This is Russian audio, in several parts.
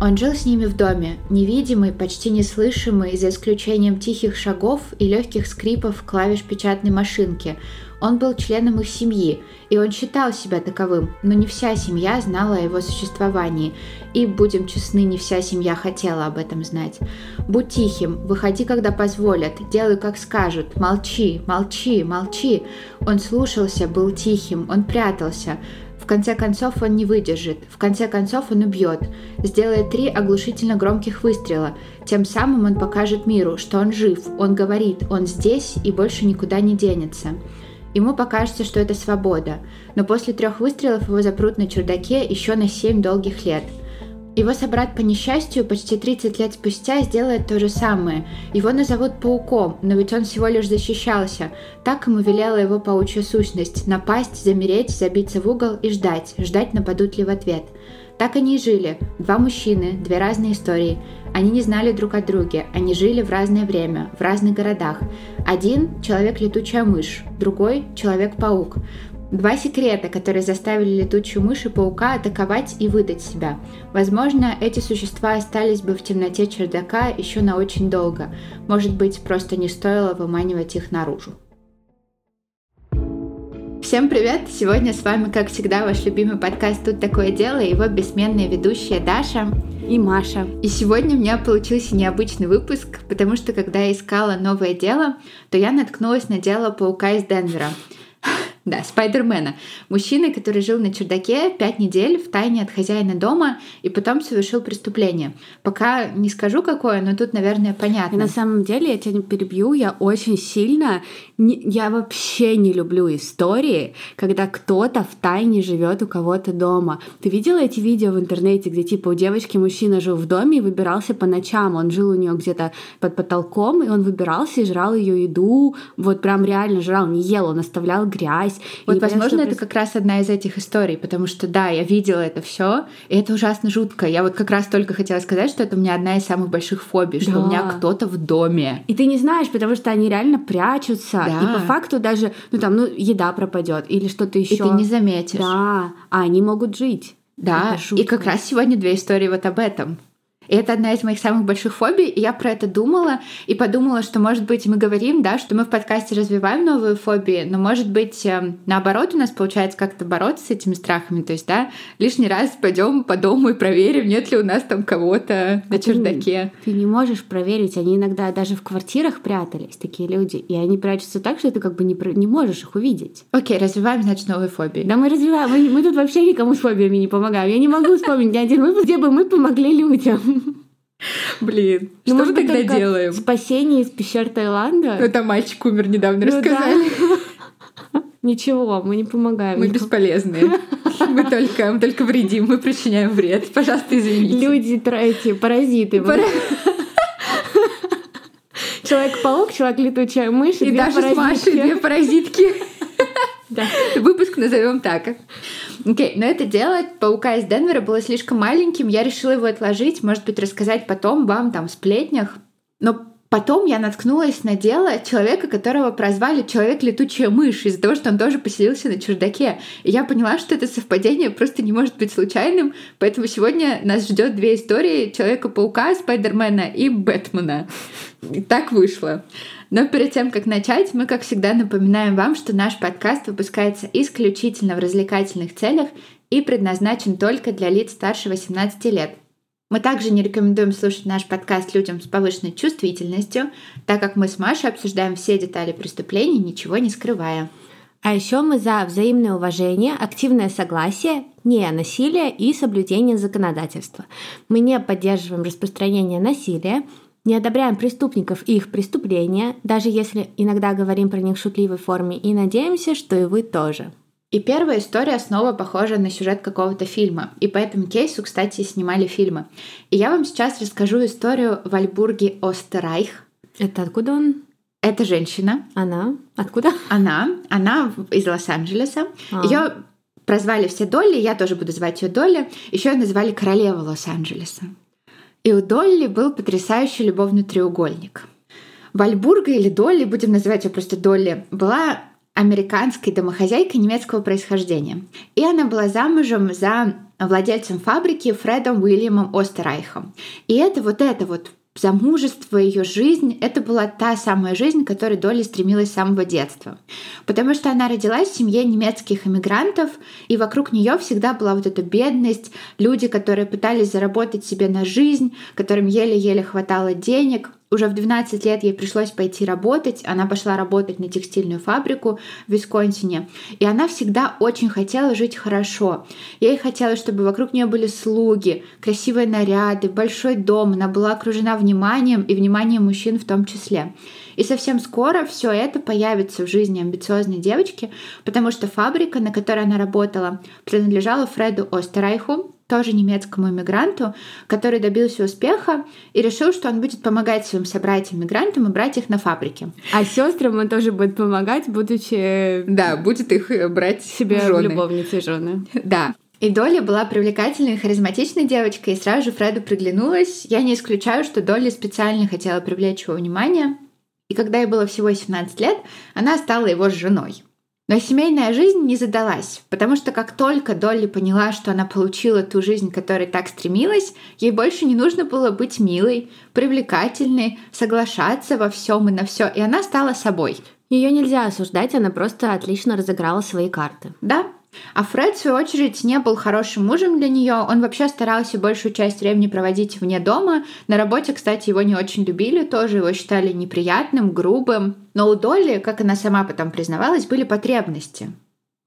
Он жил с ними в доме, невидимый, почти неслышимый, за исключением тихих шагов и легких скрипов клавиш печатной машинки. Он был членом их семьи, и он считал себя таковым, но не вся семья знала о его существовании, и, будем честны, не вся семья хотела об этом знать. Будь тихим, выходи, когда позволят, делай, как скажут, молчи, молчи, молчи. Он слушался, был тихим, он прятался, конце концов он не выдержит, в конце концов он убьет, сделает три оглушительно громких выстрела. Тем самым он покажет миру, что он жив, он говорит, он здесь и больше никуда не денется. Ему покажется, что это свобода, но после трех выстрелов его запрут на чердаке еще на семь долгих лет – его собрат по несчастью почти 30 лет спустя сделает то же самое. Его назовут пауком, но ведь он всего лишь защищался. Так ему велела его паучья сущность – напасть, замереть, забиться в угол и ждать, ждать нападут ли в ответ. Так они и жили. Два мужчины, две разные истории. Они не знали друг о друге, они жили в разное время, в разных городах. Один – человек-летучая мышь, другой – человек-паук. Два секрета, которые заставили летучую мышь и паука атаковать и выдать себя. Возможно, эти существа остались бы в темноте чердака еще на очень долго. Может быть, просто не стоило выманивать их наружу. Всем привет! Сегодня с вами, как всегда, ваш любимый подкаст «Тут такое дело» и его бессменные ведущие Даша и Маша. И сегодня у меня получился необычный выпуск, потому что когда я искала новое дело, то я наткнулась на дело паука из Денвера — да, Спайдермена. Мужчина, который жил на чердаке пять недель в тайне от хозяина дома и потом совершил преступление. Пока не скажу какое, но тут, наверное, понятно. И на самом деле, я тебя не перебью, я очень сильно... Не, я вообще не люблю истории, когда кто-то в тайне живет у кого-то дома. Ты видела эти видео в интернете, где типа у девочки мужчина жил в доме и выбирался по ночам. Он жил у нее где-то под потолком, и он выбирался и жрал ее еду. Вот прям реально жрал, не ел, он оставлял грязь есть. Вот, возможно, это как раз одна из этих историй, потому что, да, я видела это все, и это ужасно жутко. Я вот как раз только хотела сказать, что это у меня одна из самых больших фобий, что да. у меня кто-то в доме. И ты не знаешь, потому что они реально прячутся, да. и по факту даже, ну там, ну еда пропадет или что-то еще. И ты не заметишь. Да, а они могут жить. Да, и как раз сегодня две истории вот об этом. И это одна из моих самых больших фобий. И я про это думала и подумала, что, может быть, мы говорим, да, что мы в подкасте развиваем новые фобии, но, может быть, эм, наоборот, у нас получается как-то бороться с этими страхами. То есть, да, лишний раз пойдем по дому и проверим, нет ли у нас там кого-то на а чердаке. Ты, ты не можешь проверить. Они иногда даже в квартирах прятались, такие люди. И они прячутся так, что ты как бы не, не можешь их увидеть. Окей, развиваем, значит, новые фобии. Да, мы развиваем. Мы, мы тут вообще никому с фобиями не помогаем. Я не могу вспомнить ни один выпуск, где бы мы помогли людям. Блин, ну, что мы тогда делаем? Спасение из пещер Таиланда. Ну, там мальчик умер недавно, ну, рассказали. Да. Ничего, мы не помогаем. Мы бесполезные. Мы только, мы только вредим, мы причиняем вред. Пожалуйста, извините. Люди, эти паразиты. Пара... Человек-паук, человек-летучая мышь и, и даже с Машей две паразитки. Да. Выпуск назовем так. Окей, okay, но это дело паука из Денвера было слишком маленьким. Я решила его отложить, может быть, рассказать потом вам там в сплетнях. Но Потом я наткнулась на дело человека, которого прозвали «человек-летучая мышь» из-за того, что он тоже поселился на чердаке. И я поняла, что это совпадение просто не может быть случайным, поэтому сегодня нас ждет две истории Человека-паука, Спайдермена и Бэтмена. И так вышло. Но перед тем, как начать, мы, как всегда, напоминаем вам, что наш подкаст выпускается исключительно в развлекательных целях и предназначен только для лиц старше 18 лет – мы также не рекомендуем слушать наш подкаст людям с повышенной чувствительностью, так как мы с Машей обсуждаем все детали преступлений, ничего не скрывая. А еще мы за взаимное уважение, активное согласие, не насилие и соблюдение законодательства. Мы не поддерживаем распространение насилия, не одобряем преступников и их преступления, даже если иногда говорим про них в шутливой форме, и надеемся, что и вы тоже. И первая история снова похожа на сюжет какого-то фильма. И по этому кейсу, кстати, снимали фильмы. И я вам сейчас расскажу историю Вальбурги Остерайх. Это откуда он? Это женщина. Она? Откуда? Она. Она из Лос-Анджелеса. А. Ее прозвали все Долли, я тоже буду звать ее Долли. Еще ее называли королева Лос-Анджелеса. И у Долли был потрясающий любовный треугольник. Вальбурга или Долли, будем называть ее просто Долли, была американской домохозяйкой немецкого происхождения. И она была замужем за владельцем фабрики Фредом Уильямом Остерайхом. И это вот это вот замужество, ее жизнь — это была та самая жизнь, к которой Долли стремилась с самого детства. Потому что она родилась в семье немецких иммигрантов, и вокруг нее всегда была вот эта бедность, люди, которые пытались заработать себе на жизнь, которым еле-еле хватало денег, уже в 12 лет ей пришлось пойти работать. Она пошла работать на текстильную фабрику в Висконсине. И она всегда очень хотела жить хорошо. Ей хотелось, чтобы вокруг нее были слуги, красивые наряды, большой дом. Она была окружена вниманием и вниманием мужчин в том числе. И совсем скоро все это появится в жизни амбициозной девочки, потому что фабрика, на которой она работала, принадлежала Фреду Остерайху, тоже немецкому иммигранту, который добился успеха и решил, что он будет помогать своим собратьям-мигрантам и брать их на фабрике. А сестрам он тоже будет помогать, будучи... Да, будет их э, брать себе жены. любовницей жены. Да. И Долли была привлекательной и харизматичной девочкой, и сразу же Фреду приглянулась. Я не исключаю, что Долли специально хотела привлечь его внимание. И когда ей было всего 17 лет, она стала его женой. Но семейная жизнь не задалась, потому что как только Долли поняла, что она получила ту жизнь, к которой так стремилась, ей больше не нужно было быть милой, привлекательной, соглашаться во всем и на все, и она стала собой. Ее нельзя осуждать, она просто отлично разыграла свои карты. Да, а Фред, в свою очередь, не был хорошим мужем для нее. Он вообще старался большую часть времени проводить вне дома. На работе, кстати, его не очень любили, тоже его считали неприятным, грубым. Но у Долли, как она сама потом признавалась, были потребности.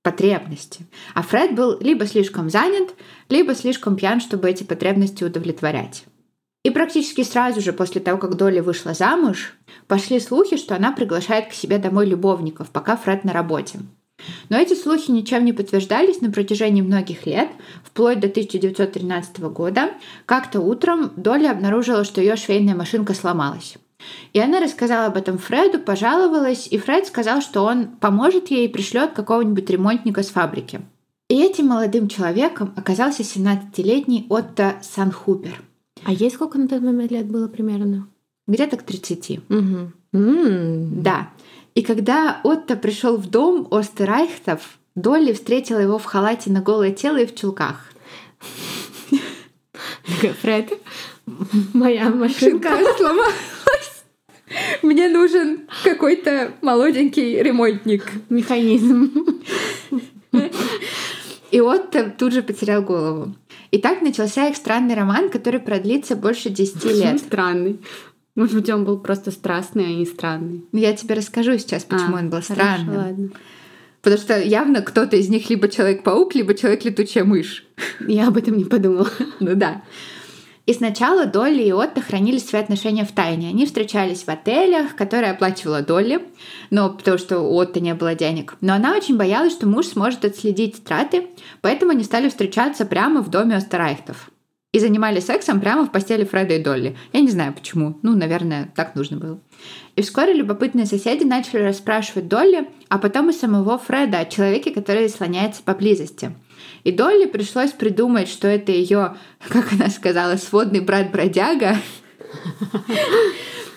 Потребности. А Фред был либо слишком занят, либо слишком пьян, чтобы эти потребности удовлетворять. И практически сразу же после того, как Долли вышла замуж, пошли слухи, что она приглашает к себе домой любовников, пока Фред на работе. Но эти слухи ничем не подтверждались на протяжении многих лет, вплоть до 1913 года. Как-то утром Долли обнаружила, что ее швейная машинка сломалась. И она рассказала об этом Фреду, пожаловалась, и Фред сказал, что он поможет ей и пришлет какого-нибудь ремонтника с фабрики. И этим молодым человеком оказался 17-летний Отто Санхупер. А ей сколько на тот момент лет было примерно? Где-то к 30. Угу. Mm. Да. И когда Отто пришел в дом Остерайхтов, Долли встретила его в халате на голое тело и в чулках. Фред, моя машинка сломалась. Мне нужен какой-то молоденький ремонтник. Механизм. И Отто тут же потерял голову. И так начался их странный роман, который продлится больше 10 лет. Странный. Может быть, он был просто страстный, а не странный. Я тебе расскажу сейчас, почему а, он был странным. Хорошо, ладно. Потому что явно кто-то из них либо Человек-паук, либо Человек-летучая мышь. Я об этом не подумала. Ну да. И сначала Долли и Отто хранили свои отношения в тайне. Они встречались в отелях, которые оплачивала Долли, но потому что у Отто не было денег. Но она очень боялась, что муж сможет отследить траты, поэтому они стали встречаться прямо в доме Остерайхтов и занимались сексом прямо в постели Фреда и Долли. Я не знаю почему. Ну, наверное, так нужно было. И вскоре любопытные соседи начали расспрашивать Долли, а потом и самого Фреда о человеке, который слоняется поблизости. И Долли пришлось придумать, что это ее, как она сказала, сводный брат-бродяга,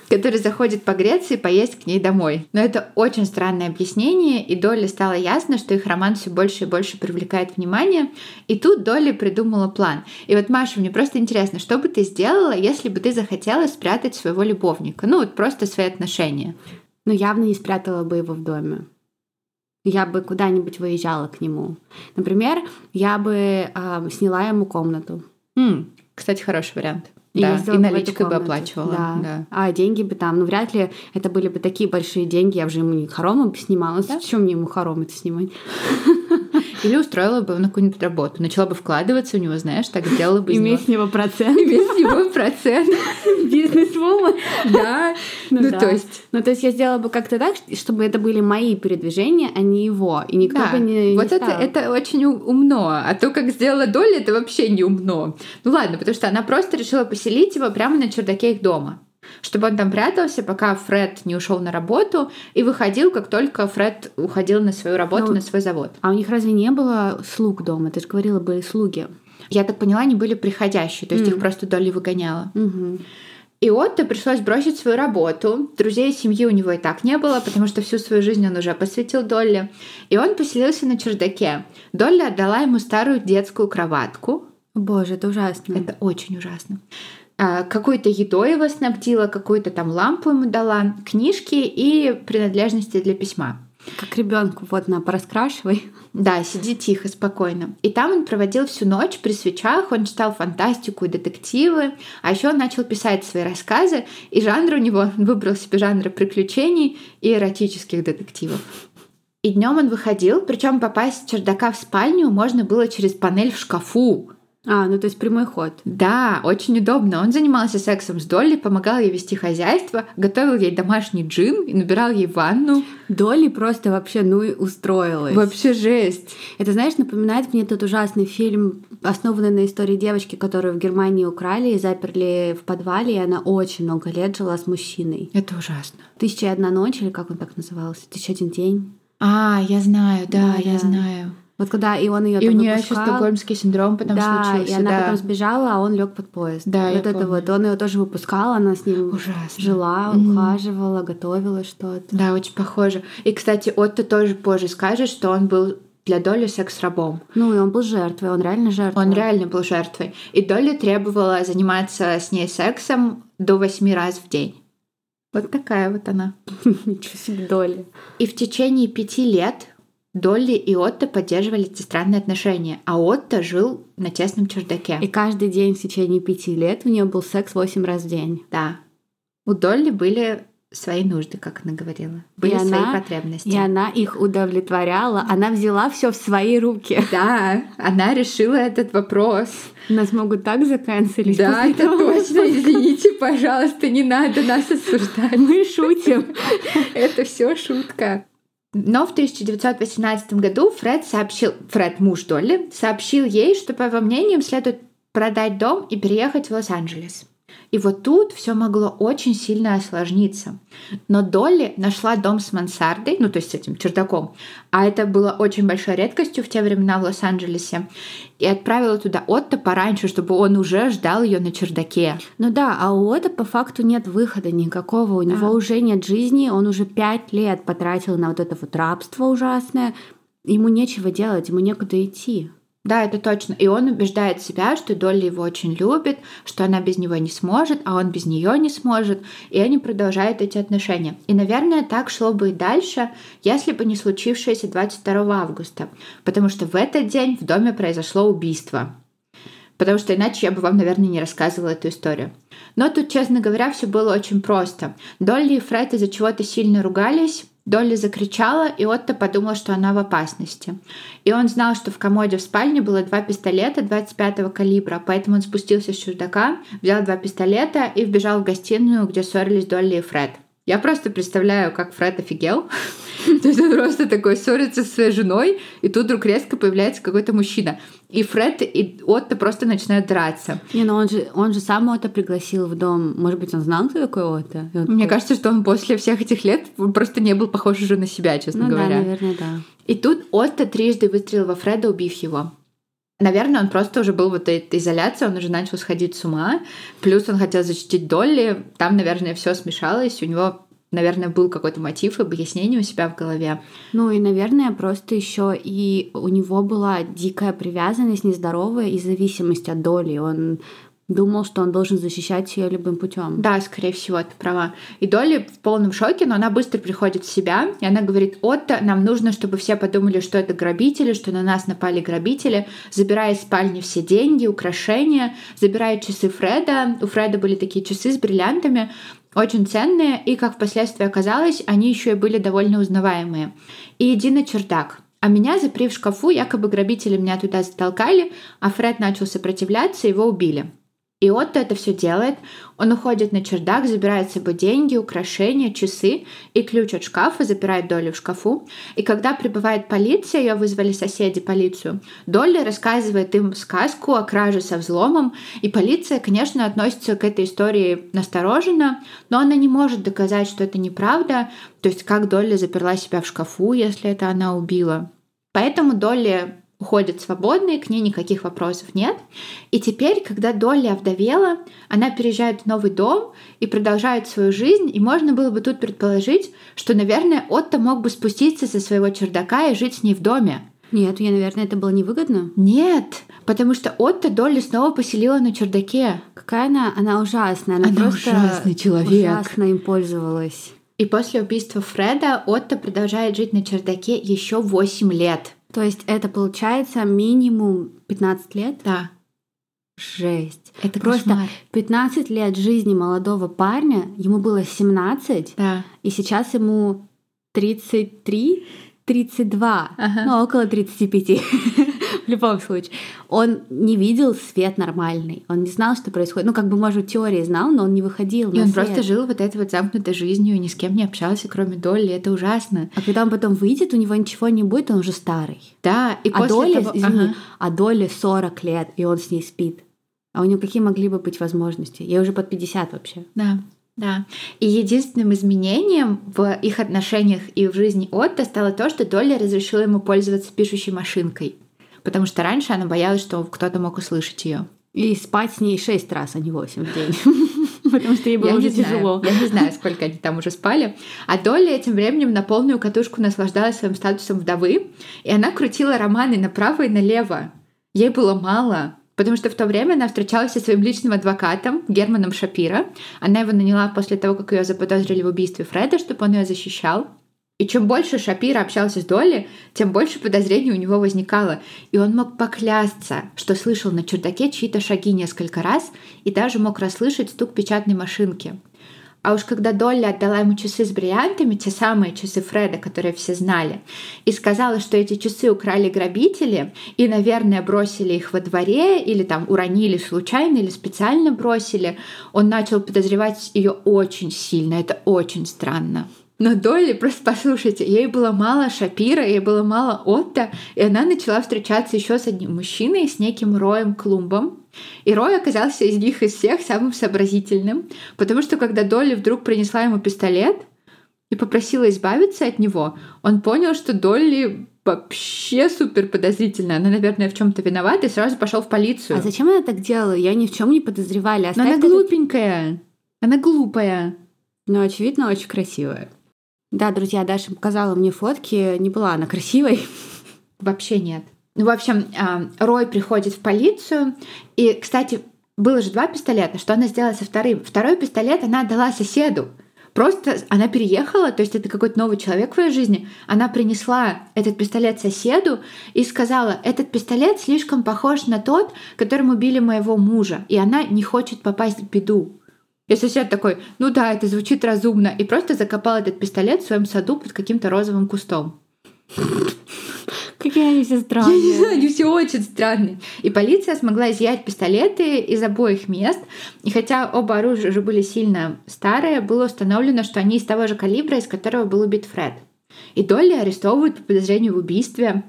который заходит погреться и поесть к ней домой. Но это очень странное объяснение, и Долли стало ясно, что их роман все больше и больше привлекает внимание. И тут Долли придумала план. И вот, Маша, мне просто интересно, что бы ты сделала, если бы ты захотела спрятать своего любовника? Ну, вот просто свои отношения. Ну, явно не спрятала бы его в доме. Я бы куда-нибудь выезжала к нему. Например, я бы э, сняла ему комнату. М, кстати, хороший вариант. И, да, и наличкой бы оплачивала. Да. да. А деньги бы там, ну вряд ли это были бы такие большие деньги, я уже ему не хоромы бы снимала. Да? Зачем мне ему хоромы-то снимать? Или устроила бы на какую-нибудь работу. Начала бы вкладываться в него, знаешь, так сделала бы Иметь с него процент. Иметь с него процент. Бизнес-вумен. Да. Ну, ну то есть... Ну, то есть я сделала бы как-то так, чтобы это были мои передвижения, а не его. И никто бы не Вот это, это очень умно. А то, как сделала Доля, это вообще не умно. Ну ладно, потому что она просто решила поселить его прямо на чердаке их дома чтобы он там прятался, пока Фред не ушел на работу и выходил, как только Фред уходил на свою работу, ну, на свой завод. А у них разве не было слуг дома? Ты же говорила, были слуги. Я так поняла, они были приходящие, то есть mm. их просто Долли выгоняла. Mm-hmm. И Отто пришлось бросить свою работу. Друзей и семьи у него и так не было, потому что всю свою жизнь он уже посвятил Долли. И он поселился на чердаке. Долли отдала ему старую детскую кроватку. Боже, это ужасно. Это очень ужасно. А, какой-то едой его снабдила, какую-то там лампу ему дала, книжки и принадлежности для письма. Как ребенку, вот на пораскрашивай. Да, сиди тихо, спокойно. И там он проводил всю ночь при свечах, он читал фантастику и детективы, а еще он начал писать свои рассказы, и жанр у него он выбрал себе жанры приключений и эротических детективов. И днем он выходил, причем попасть с чердака в спальню можно было через панель в шкафу. А, ну то есть прямой ход. Да, очень удобно. Он занимался сексом с Долли, помогал ей вести хозяйство, готовил ей домашний джин и набирал ей ванну. Долли просто вообще, ну и устроилась. Вообще жесть. Это, знаешь, напоминает мне тот ужасный фильм, основанный на истории девочки, которую в Германии украли и заперли в подвале, и она очень много лет жила с мужчиной. Это ужасно. «Тысяча и одна ночь» или как он так назывался? «Тысяча один день». А, я знаю, да, да я да. знаю. Вот когда и он ее И у нее еще стокгольмский синдром потом да, случился. и она да. потом сбежала, а он лег под поезд. Да, вот это помню. вот. Он ее тоже выпускал, она с ним Ужасно. жила, ухаживала, готовила что-то. Да, очень похоже. И, кстати, Отто тоже позже скажет, что он был для Долли секс-рабом. Ну и он был жертвой, он реально жертва. Он реально был жертвой. И Долли требовала заниматься с ней сексом до восьми раз в день. Вот такая вот она. Ничего себе доли. И в течение пяти лет Долли и Отто поддерживали эти странные отношения, а Отто жил на тесном чердаке. И каждый день в течение пяти лет у нее был секс восемь раз в день. Да. У Долли были свои нужды, как она говорила. Были И свои она- потребности. И она их удовлетворяла. Она взяла все в свои руки. Да, она решила этот вопрос. Нас могут так заканцелить. Да, это того, точно. Извините, пожалуйста, не надо нас осуждать. Мы шутим. Это все шутка. Но в 1918 году Фред сообщил, Фред, муж Долли, сообщил ей, что, по его мнению, следует продать дом и переехать в Лос-Анджелес. И вот тут все могло очень сильно осложниться. Но Долли нашла дом с мансардой, ну то есть с этим чердаком, а это было очень большой редкостью в те времена в Лос-Анджелесе, и отправила туда Отто пораньше, чтобы он уже ждал ее на чердаке. Ну да, а у Ода по факту нет выхода никакого. У него уже нет жизни, он уже пять лет потратил на вот это вот рабство ужасное. Ему нечего делать, ему некуда идти. Да, это точно. И он убеждает себя, что Долли его очень любит, что она без него не сможет, а он без нее не сможет. И они продолжают эти отношения. И, наверное, так шло бы и дальше, если бы не случившееся 22 августа. Потому что в этот день в доме произошло убийство. Потому что иначе я бы вам, наверное, не рассказывала эту историю. Но тут, честно говоря, все было очень просто. Долли и Фред из-за чего-то сильно ругались. Долли закричала, и Отто подумал, что она в опасности. И он знал, что в комоде в спальне было два пистолета 25-го калибра, поэтому он спустился с чердака, взял два пистолета и вбежал в гостиную, где ссорились Долли и Фред. Я просто представляю, как Фред офигел. То есть он просто такой ссорится со своей женой, и тут вдруг резко появляется какой-то мужчина. И Фред и Отто просто начинают драться. Не, ну он же, он же сам Ота пригласил в дом. Может быть, он знал, кто такой? И он Мне такой, кажется, что он после всех этих лет просто не был похож уже на себя, честно ну говоря. да, наверное, да. И тут Отто трижды выстрелил во Фреда, убив его. Наверное, он просто уже был в этой изоляции, он уже начал сходить с ума. Плюс он хотел защитить Долли. Там, наверное, все смешалось. У него, наверное, был какой-то мотив, объяснение у себя в голове. Ну и, наверное, просто еще и у него была дикая привязанность, нездоровая и зависимость от доли. Он думал, что он должен защищать ее любым путем. Да, скорее всего, ты права. И Долли в полном шоке, но она быстро приходит в себя, и она говорит, Отто, нам нужно, чтобы все подумали, что это грабители, что на нас напали грабители, забирая из спальни все деньги, украшения, забирая часы Фреда. У Фреда были такие часы с бриллиантами, очень ценные, и, как впоследствии оказалось, они еще и были довольно узнаваемые. И иди на чердак. А меня, запри в шкафу, якобы грабители меня туда затолкали, а Фред начал сопротивляться, его убили. И Отто это все делает. Он уходит на чердак, забирает с собой деньги, украшения, часы и ключ от шкафа, запирает Долли в шкафу. И когда прибывает полиция, ее вызвали соседи полицию, Долли рассказывает им сказку о краже со взломом. И полиция, конечно, относится к этой истории настороженно, но она не может доказать, что это неправда. То есть как Долли заперла себя в шкафу, если это она убила. Поэтому Долли уходит свободной, к ней никаких вопросов нет. И теперь, когда Долли овдовела, она переезжает в новый дом и продолжает свою жизнь, и можно было бы тут предположить, что, наверное, Отто мог бы спуститься со своего чердака и жить с ней в доме. Нет, я, наверное, это было невыгодно. Нет, потому что Отто Долли снова поселила на чердаке. Какая она? Она ужасная. Она, Она просто ужасный человек. ужасно им пользовалась. И после убийства Фреда Отто продолжает жить на чердаке еще 8 лет. То есть это получается минимум 15 лет? Да, Жесть. это Просто кошмар. 15 лет жизни молодого парня, ему было 17, Да. и сейчас ему 33, 32, Ага. ну около 35 в любом случае. Он не видел свет нормальный, он не знал, что происходит. Ну, как бы, может, теории знал, но он не выходил И он свет. просто жил вот этой вот замкнутой жизнью, и ни с кем не общался, кроме Долли. Это ужасно. А когда он потом выйдет, у него ничего не будет, он уже старый. Да, и А после Доле, того... извини, Ага. а Доле 40 лет, и он с ней спит. А у него какие могли бы быть возможности? Я уже под 50 вообще. Да, да. И единственным изменением в их отношениях и в жизни Отто стало то, что Долли разрешила ему пользоваться пишущей машинкой. Потому что раньше она боялась, что кто-то мог услышать ее. И спать с ней 6 раз, а не 8 в день. Потому что ей было Я уже не знаю. тяжело. Я не знаю, сколько они там уже спали. А Долли этим временем на полную катушку наслаждалась своим статусом вдовы, и она крутила романы направо и налево. Ей было мало, потому что в то время она встречалась со своим личным адвокатом Германом Шапира. Она его наняла после того, как ее заподозрили в убийстве Фреда, чтобы он ее защищал. И чем больше Шапира общался с Долли, тем больше подозрений у него возникало. И он мог поклясться, что слышал на чердаке чьи-то шаги несколько раз и даже мог расслышать стук печатной машинки. А уж когда Долли отдала ему часы с бриллиантами, те самые часы Фреда, которые все знали, и сказала, что эти часы украли грабители и, наверное, бросили их во дворе или там уронили случайно или специально бросили, он начал подозревать ее очень сильно. Это очень странно. Но Долли, просто послушайте, ей было мало Шапира, ей было мало Отто, и она начала встречаться еще с одним мужчиной, с неким Роем Клумбом. И Рой оказался из них из всех самым сообразительным, потому что когда Долли вдруг принесла ему пистолет и попросила избавиться от него, он понял, что Долли вообще супер подозрительная. Она, наверное, в чем-то виновата и сразу пошел в полицию. А зачем она так делала? Я ни в чем не подозревали. Но она этот- глупенькая. Она глупая. Но, очевидно, очень красивая. Да, друзья, Даша показала мне фотки. Не была она красивой. Вообще нет. Ну, в общем, а, Рой приходит в полицию. И, кстати, было же два пистолета. Что она сделала со вторым? Второй пистолет она отдала соседу. Просто она переехала, то есть это какой-то новый человек в ее жизни. Она принесла этот пистолет соседу и сказала, этот пистолет слишком похож на тот, которым убили моего мужа, и она не хочет попасть в беду. И сосед такой, ну да, это звучит разумно, и просто закопал этот пистолет в своем саду под каким-то розовым кустом. Какие они все Я не странные. знаю, они все очень странные. И полиция смогла изъять пистолеты из обоих мест. И хотя оба оружия уже были сильно старые, было установлено, что они из того же калибра, из которого был убит Фред. И Долли арестовывают по подозрению в убийстве.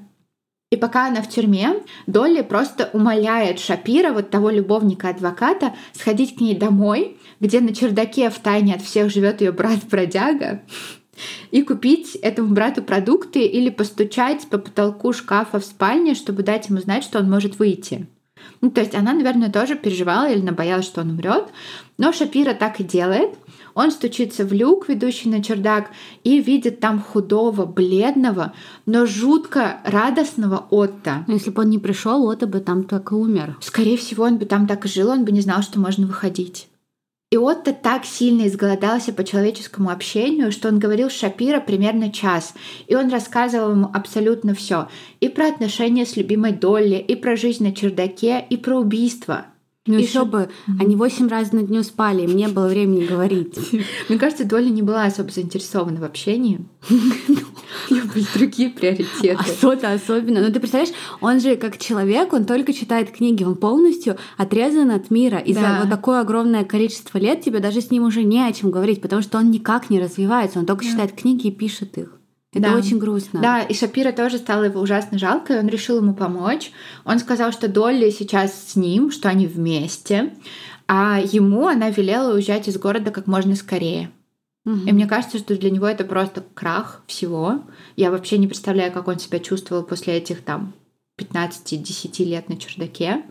И пока она в тюрьме, Долли просто умоляет Шапира, вот того любовника-адвоката, сходить к ней домой, где на чердаке в тайне от всех живет ее брат-бродяга, и купить этому брату продукты или постучать по потолку шкафа в спальне, чтобы дать ему знать, что он может выйти. Ну, то есть она, наверное, тоже переживала или боялась, что он умрет. Но Шапира так и делает. Он стучится в люк, ведущий на чердак, и видит там худого, бледного, но жутко радостного Отто. Но если бы он не пришел, Ота бы там так и умер. Скорее всего, он бы там так и жил, он бы не знал, что можно выходить. И Отто так сильно изголодался по человеческому общению, что он говорил Шапира примерно час. И он рассказывал ему абсолютно все. И про отношения с любимой Долли, и про жизнь на чердаке, и про убийство. Ну еще бы, они восемь раз на дню спали, им не было времени говорить. Мне кажется, Долли не была особо заинтересована в общении. У нее были другие приоритеты. А Сота особенно. Ну ты представляешь, он же как человек, он только читает книги, он полностью отрезан от мира. И за вот такое огромное количество лет тебе даже с ним уже не о чем говорить, потому что он никак не развивается, он только читает книги и пишет их. Это Да. очень грустно. Да, и Шапира тоже стало его ужасно жалко, и он решил ему помочь. Он сказал, что Долли сейчас с ним, что они вместе, а ему она велела уезжать из города как можно скорее. Мгм. И мне кажется, что для него это просто крах всего. Я вообще не представляю, как он себя чувствовал после этих там 15-10 лет на чердаке.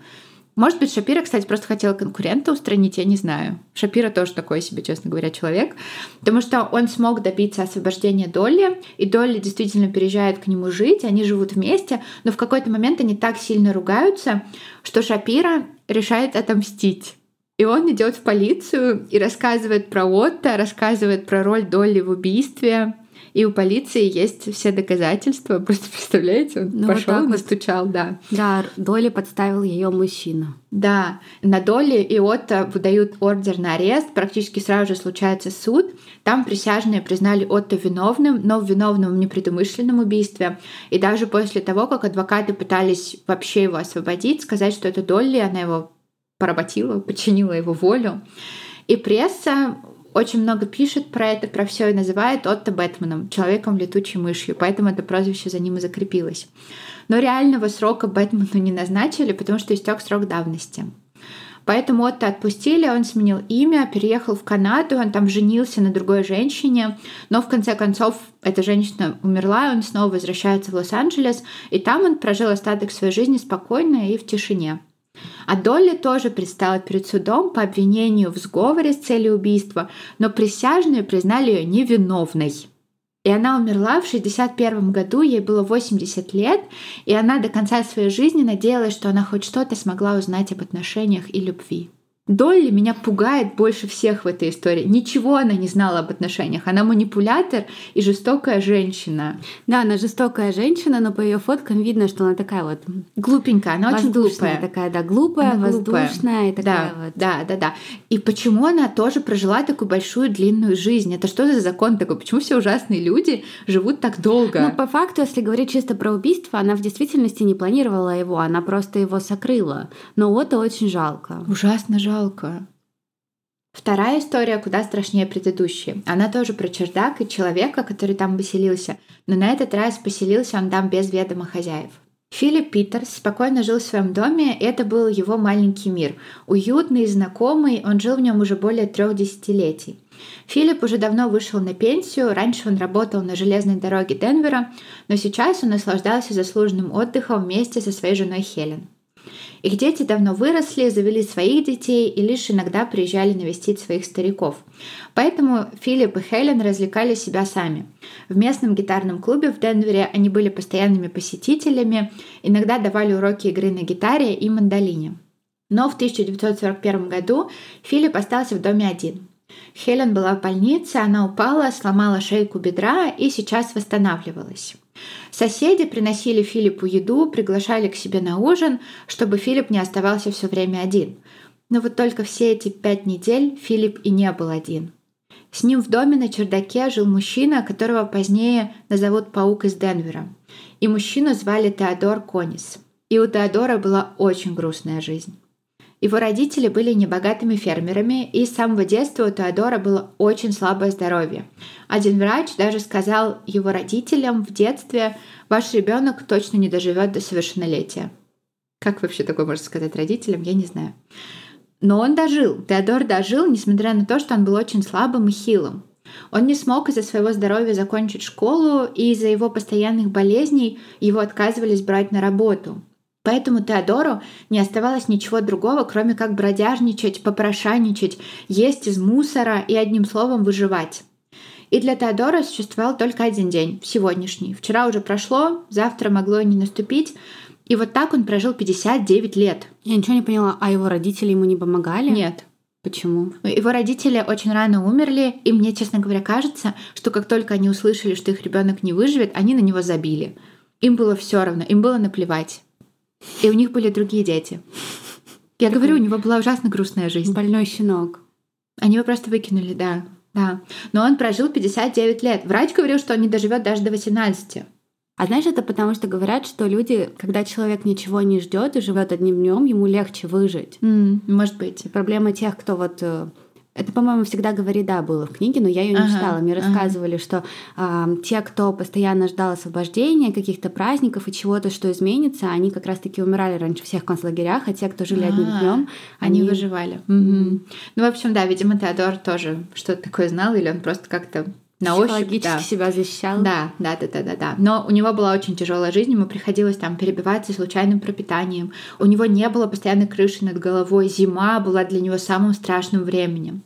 Может быть, Шапира, кстати, просто хотела конкурента устранить, я не знаю. Шапира тоже такой себе, честно говоря, человек, потому что он смог добиться освобождения Долли, и Долли действительно переезжает к нему жить, они живут вместе, но в какой-то момент они так сильно ругаются, что Шапира решает отомстить. И он идет в полицию и рассказывает про Отто, рассказывает про роль Долли в убийстве, и у полиции есть все доказательства. Просто представляете, он ну, пошел вот настучал, вот. да. Да, Долли подставил ее мужчину. Да, на Долли и Отто выдают ордер на арест, практически сразу же случается суд. Там присяжные признали Отто виновным, но виновным в непредумышленном убийстве. И даже после того, как адвокаты пытались вообще его освободить, сказать, что это Долли, она его поработила, подчинила его волю. И пресса очень много пишет про это, про все и называет Отто Бэтменом, человеком летучей мышью, поэтому это прозвище за ним и закрепилось. Но реального срока Бэтмену не назначили, потому что истек срок давности. Поэтому Отто отпустили, он сменил имя, переехал в Канаду, он там женился на другой женщине, но в конце концов эта женщина умерла, и он снова возвращается в Лос-Анджелес, и там он прожил остаток своей жизни спокойно и в тишине. А Долли тоже предстала перед судом по обвинению в сговоре с целью убийства, но присяжные признали ее невиновной. И она умерла в 61 году, ей было 80 лет, и она до конца своей жизни надеялась, что она хоть что-то смогла узнать об отношениях и любви. Долли меня пугает больше всех в этой истории. Ничего она не знала об отношениях. Она манипулятор и жестокая женщина. Да, она жестокая женщина, но по ее фоткам видно, что она такая вот глупенькая, она очень глупая. такая, да, глупая, она воздушная глупая. и такая да, вот. Да, да, да. И почему она тоже прожила такую большую длинную жизнь? Это что за закон такой? Почему все ужасные люди живут так долго? Ну, по факту, если говорить чисто про убийство, она в действительности не планировала его, она просто его сокрыла. Но это очень жалко. Ужасно жалко жалко. Вторая история куда страшнее предыдущей. Она тоже про чердак и человека, который там поселился, но на этот раз поселился он там без ведома хозяев. Филипп Питерс спокойно жил в своем доме, и это был его маленький мир. Уютный, знакомый, он жил в нем уже более трех десятилетий. Филипп уже давно вышел на пенсию, раньше он работал на железной дороге Денвера, но сейчас он наслаждался заслуженным отдыхом вместе со своей женой Хелен. Их дети давно выросли, завели своих детей и лишь иногда приезжали навестить своих стариков. Поэтому Филипп и Хелен развлекали себя сами. В местном гитарном клубе в Денвере они были постоянными посетителями, иногда давали уроки игры на гитаре и мандолине. Но в 1941 году Филипп остался в доме один. Хелен была в больнице, она упала, сломала шейку бедра и сейчас восстанавливалась. Соседи приносили Филиппу еду, приглашали к себе на ужин, чтобы Филипп не оставался все время один. Но вот только все эти пять недель Филипп и не был один. С ним в доме на чердаке жил мужчина, которого позднее назовут паук из Денвера. И мужчину звали Теодор Конис. И у Теодора была очень грустная жизнь. Его родители были небогатыми фермерами, и с самого детства у Теодора было очень слабое здоровье. Один врач даже сказал его родителям в детстве, ваш ребенок точно не доживет до совершеннолетия. Как вообще такое можно сказать родителям, я не знаю. Но он дожил. Теодор дожил, несмотря на то, что он был очень слабым и хилым. Он не смог из-за своего здоровья закончить школу, и из-за его постоянных болезней его отказывались брать на работу. Поэтому Теодору не оставалось ничего другого, кроме как бродяжничать, попрошайничать, есть из мусора и одним словом выживать. И для Теодора существовал только один день, сегодняшний. Вчера уже прошло, завтра могло и не наступить. И вот так он прожил 59 лет. Я ничего не поняла, а его родители ему не помогали? Нет. Почему? Его родители очень рано умерли, и мне, честно говоря, кажется, что как только они услышали, что их ребенок не выживет, они на него забили. Им было все равно, им было наплевать. И у них были другие дети. Я говорю, у него была ужасно грустная жизнь. Больной щенок. Они его просто выкинули, да. Да. Но он прожил 59 лет. Врач говорил, что он не доживет даже до 18. А знаешь, это потому что говорят, что люди, когда человек ничего не ждет и живет одним днем, ему легче выжить. Mm, может быть. Проблема тех, кто вот э, это, по-моему, всегда говори да было в книге, но я ее не ага, читала. Мне ага. рассказывали, что э, те, кто постоянно ждал освобождения, каких-то праздников и чего-то, что изменится, они как раз-таки умирали раньше всех в концлагерях, а те, кто жили одним а, днем, они... они выживали. Угу. Ну, в общем, да, видимо, Теодор тоже что-то такое знал, или он просто как-то на ощупь. да. себя защищал. Да, да, да, да, да, да. Но у него была очень тяжелая жизнь, ему приходилось там перебиваться случайным пропитанием. У него не было постоянной крыши над головой. Зима была для него самым страшным временем.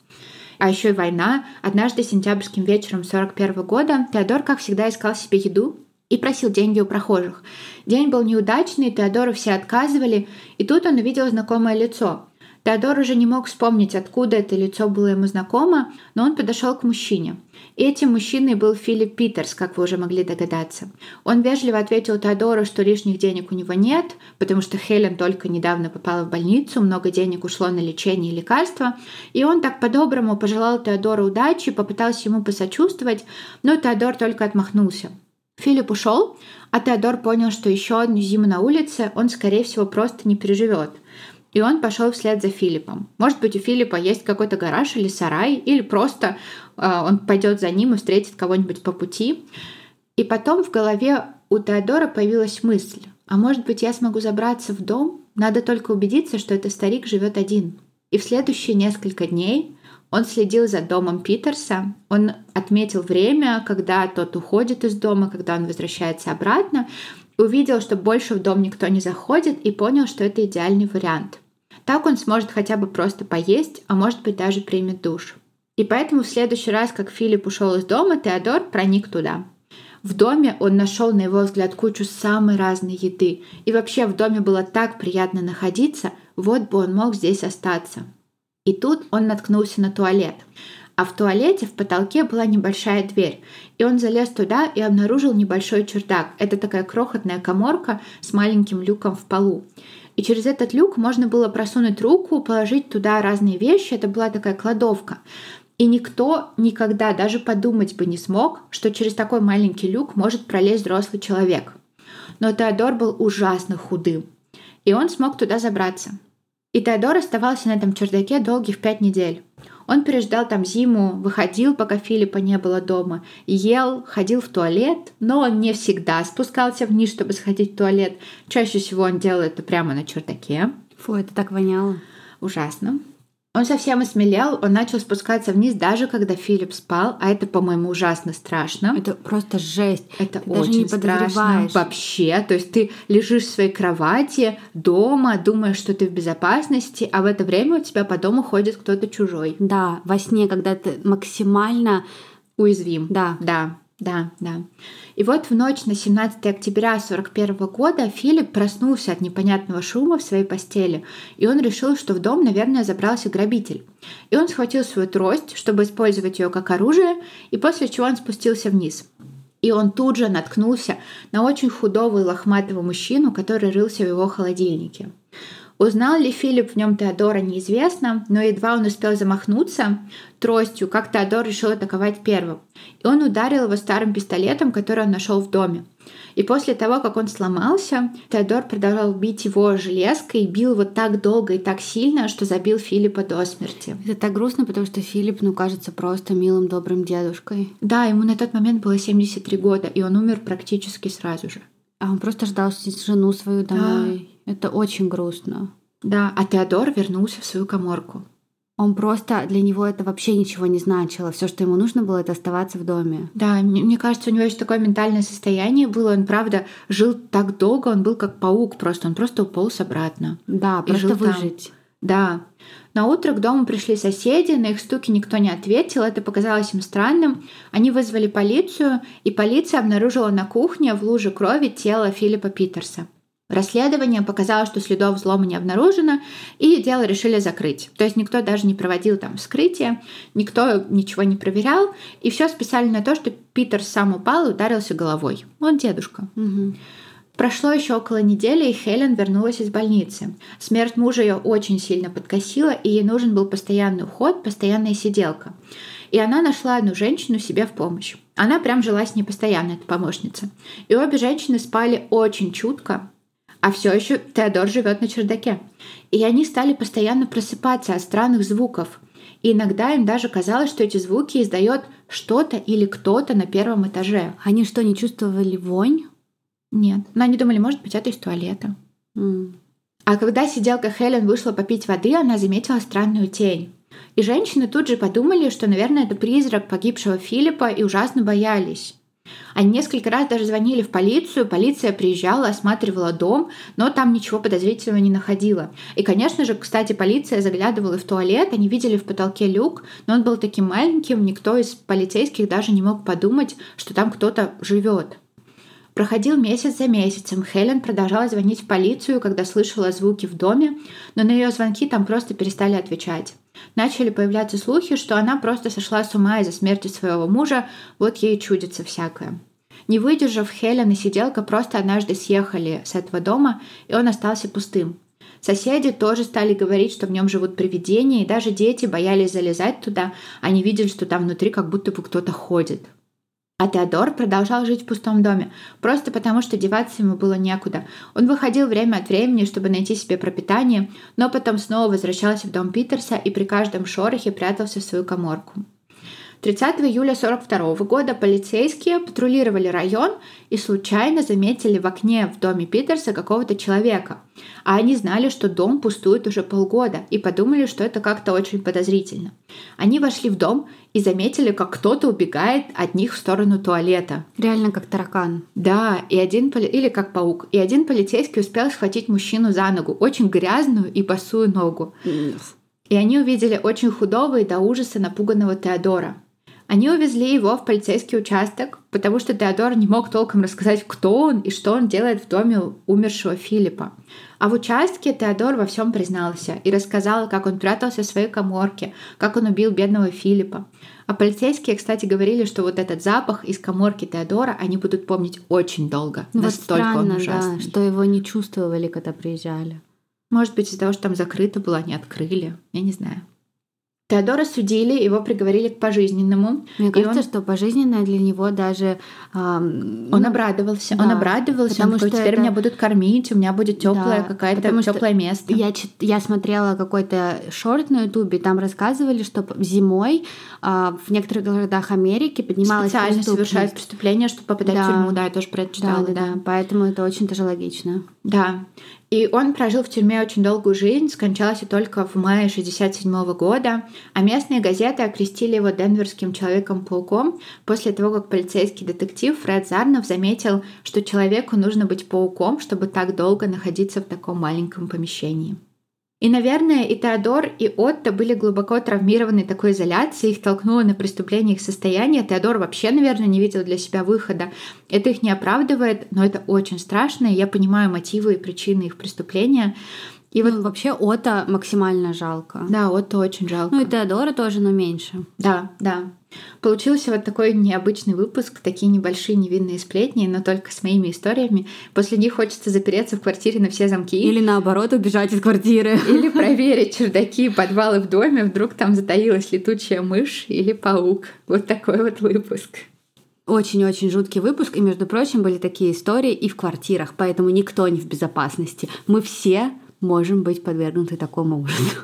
А еще и война. Однажды сентябрьским вечером 41 года Теодор, как всегда, искал себе еду и просил деньги у прохожих. День был неудачный, Теодору все отказывали, и тут он увидел знакомое лицо. Теодор уже не мог вспомнить, откуда это лицо было ему знакомо, но он подошел к мужчине. Этим мужчиной был Филипп Питерс, как вы уже могли догадаться. Он вежливо ответил Теодору, что лишних денег у него нет, потому что Хелен только недавно попала в больницу, много денег ушло на лечение и лекарства. И он так по-доброму пожелал Теодору удачи, попытался ему посочувствовать, но Теодор только отмахнулся. Филипп ушел, а Теодор понял, что еще одну зиму на улице он, скорее всего, просто не переживет – и он пошел вслед за Филиппом. Может быть, у Филиппа есть какой-то гараж или сарай, или просто он пойдет за ним и встретит кого-нибудь по пути. И потом в голове у Теодора появилась мысль, а может быть, я смогу забраться в дом? Надо только убедиться, что этот старик живет один. И в следующие несколько дней он следил за домом Питерса, он отметил время, когда тот уходит из дома, когда он возвращается обратно, увидел, что больше в дом никто не заходит и понял, что это идеальный вариант. Так он сможет хотя бы просто поесть, а может быть даже примет душ. И поэтому в следующий раз, как Филипп ушел из дома, Теодор проник туда. В доме он нашел, на его взгляд, кучу самой разной еды. И вообще в доме было так приятно находиться, вот бы он мог здесь остаться. И тут он наткнулся на туалет. А в туалете в потолке была небольшая дверь. И он залез туда и обнаружил небольшой чердак. Это такая крохотная коморка с маленьким люком в полу. И через этот люк можно было просунуть руку, положить туда разные вещи. Это была такая кладовка. И никто никогда даже подумать бы не смог, что через такой маленький люк может пролезть взрослый человек. Но Теодор был ужасно худым. И он смог туда забраться. И Теодор оставался на этом чердаке долгих пять недель. Он переждал там зиму, выходил, пока Филиппа не было дома, ел, ходил в туалет, но он не всегда спускался вниз, чтобы сходить в туалет. Чаще всего он делал это прямо на чердаке. Фу, это так воняло. Ужасно. Он совсем осмелел, он начал спускаться вниз, даже когда Филипп спал, а это, по-моему, ужасно страшно. Это просто жесть. Это ты очень страшно вообще. То есть ты лежишь в своей кровати дома, думаешь, что ты в безопасности, а в это время у тебя по дому ходит кто-то чужой. Да, во сне, когда ты максимально уязвим. Да. Да. Да, да. И вот в ночь на 17 октября 41 года Филипп проснулся от непонятного шума в своей постели, и он решил, что в дом, наверное, забрался грабитель. И он схватил свою трость, чтобы использовать ее как оружие, и после чего он спустился вниз. И он тут же наткнулся на очень худого и лохматого мужчину, который рылся в его холодильнике. Узнал ли Филипп в нем Теодора, неизвестно, но едва он успел замахнуться тростью, как Теодор решил атаковать первым. И он ударил его старым пистолетом, который он нашел в доме. И после того, как он сломался, Теодор продолжал бить его железкой и бил его так долго и так сильно, что забил Филиппа до смерти. Это так грустно, потому что Филипп, ну, кажется просто милым, добрым дедушкой. Да, ему на тот момент было 73 года, и он умер практически сразу же. А он просто ждал жену свою домой. Да. Это очень грустно. Да, а Теодор вернулся в свою коморку. Он просто для него это вообще ничего не значило. Все, что ему нужно было, это оставаться в доме. Да, мне, мне кажется, у него еще такое ментальное состояние было. Он, правда, жил так долго, он был как паук просто. Он просто уполз обратно. Да, просто выжить. Там. Да. На утро к дому пришли соседи, на их стуки никто не ответил, это показалось им странным. Они вызвали полицию, и полиция обнаружила на кухне в луже крови тело Филиппа Питерса. Расследование показало, что следов взлома не обнаружено, и дело решили закрыть. То есть никто даже не проводил там вскрытие, никто ничего не проверял, и все списали на то, что Питер сам упал и ударился головой. Он дедушка. Угу. Прошло еще около недели, и Хелен вернулась из больницы. Смерть мужа ее очень сильно подкосила, и ей нужен был постоянный уход, постоянная сиделка. И она нашла одну женщину себе в помощь. Она прям жила с ней постоянно, эта помощница. И обе женщины спали очень чутко, а все еще Теодор живет на чердаке. И они стали постоянно просыпаться от странных звуков. И иногда им даже казалось, что эти звуки издает что-то или кто-то на первом этаже. Они что, не чувствовали вонь? Нет. Но они думали, может быть, это из туалета. Mm. А когда сиделка Хелен вышла попить воды, она заметила странную тень. И женщины тут же подумали, что, наверное, это призрак погибшего Филиппа и ужасно боялись. Они несколько раз даже звонили в полицию, полиция приезжала, осматривала дом, но там ничего подозрительного не находила. И, конечно же, кстати, полиция заглядывала в туалет, они видели в потолке люк, но он был таким маленьким, никто из полицейских даже не мог подумать, что там кто-то живет. Проходил месяц за месяцем. Хелен продолжала звонить в полицию, когда слышала звуки в доме, но на ее звонки там просто перестали отвечать. Начали появляться слухи, что она просто сошла с ума из-за смерти своего мужа, вот ей чудится всякое. Не выдержав, Хелен и сиделка просто однажды съехали с этого дома, и он остался пустым. Соседи тоже стали говорить, что в нем живут привидения, и даже дети боялись залезать туда, они видели, что там внутри как будто бы кто-то ходит. А Теодор продолжал жить в пустом доме, просто потому что деваться ему было некуда. Он выходил время от времени, чтобы найти себе пропитание, но потом снова возвращался в дом Питерса и при каждом шорохе прятался в свою коморку. 30 июля 1942 года полицейские патрулировали район и случайно заметили в окне в доме Питерса какого-то человека. А они знали, что дом пустует уже полгода и подумали, что это как-то очень подозрительно. Они вошли в дом и заметили, как кто-то убегает от них в сторону туалета. Реально как таракан. Да, и один поли... или как паук. И один полицейский успел схватить мужчину за ногу, очень грязную и босую ногу. И они увидели очень худого и до ужаса напуганного Теодора. Они увезли его в полицейский участок, потому что Теодор не мог толком рассказать, кто он и что он делает в доме умершего Филиппа. А в участке Теодор во всем признался и рассказал, как он прятался в своей коморке, как он убил бедного Филиппа. А полицейские, кстати, говорили, что вот этот запах из коморки Теодора они будут помнить очень долго. Вот настолько странно, он ужасный. Да, что его не чувствовали, когда приезжали. Может быть, из-за того, что там закрыто было, они открыли. Я не знаю. Теодора судили, его приговорили к пожизненному. Мне кажется, он... что пожизненное для него даже... Эм... Он обрадовался. Да, он обрадовался, потому он что теперь это... меня будут кормить, у меня будет теплое да, какое-то теплое место. Я, я смотрела какой-то шорт на ютубе, там рассказывали, что зимой э, в некоторых городах Америки поднималась Специально совершают преступления, чтобы попадать да. в тюрьму. Да, я тоже про это читала. Да, да, да. Поэтому это очень даже логично. Да. И он прожил в тюрьме очень долгую жизнь, скончался только в мае 1967 года, а местные газеты окрестили его денверским человеком-пауком после того, как полицейский детектив Фред Зарнов заметил, что человеку нужно быть пауком, чтобы так долго находиться в таком маленьком помещении. И, наверное, и Теодор, и Отто были глубоко травмированы такой изоляцией, их толкнуло на преступление их состояние. Теодор вообще, наверное, не видел для себя выхода. Это их не оправдывает, но это очень страшно, и я понимаю мотивы и причины их преступления. И вот ну, вообще Ота максимально жалко. Да, Ота очень жалко. Ну и Теодора тоже, но меньше. Да, да. Получился вот такой необычный выпуск, такие небольшие невинные сплетни, но только с моими историями. После них хочется запереться в квартире на все замки. Или наоборот убежать из квартиры. Или проверить чердаки и подвалы в доме, вдруг там затаилась летучая мышь или паук. Вот такой вот выпуск. Очень-очень жуткий выпуск, и, между прочим, были такие истории и в квартирах, поэтому никто не в безопасности. Мы все можем быть подвергнуты такому ужасу.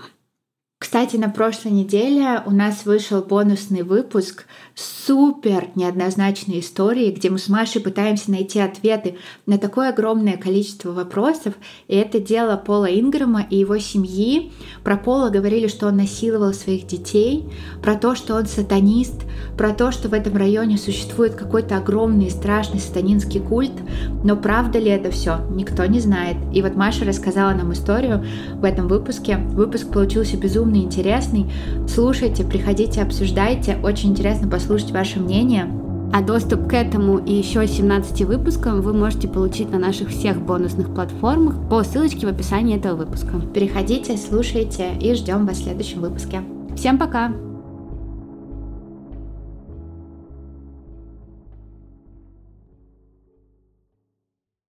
Кстати, на прошлой неделе у нас вышел бонусный выпуск супер неоднозначной истории, где мы с Машей пытаемся найти ответы на такое огромное количество вопросов. И это дело Пола Инграма и его семьи. Про Пола говорили, что он насиловал своих детей, про то, что он сатанист, про то, что в этом районе существует какой-то огромный и страшный сатанинский культ. Но правда ли это все? Никто не знает. И вот Маша рассказала нам историю в этом выпуске. Выпуск получился безумно интересный. Слушайте, приходите, обсуждайте. Очень интересно послушать ваше мнение. А доступ к этому и еще 17 выпускам вы можете получить на наших всех бонусных платформах по ссылочке в описании этого выпуска. Переходите, слушайте и ждем вас в следующем выпуске. Всем пока!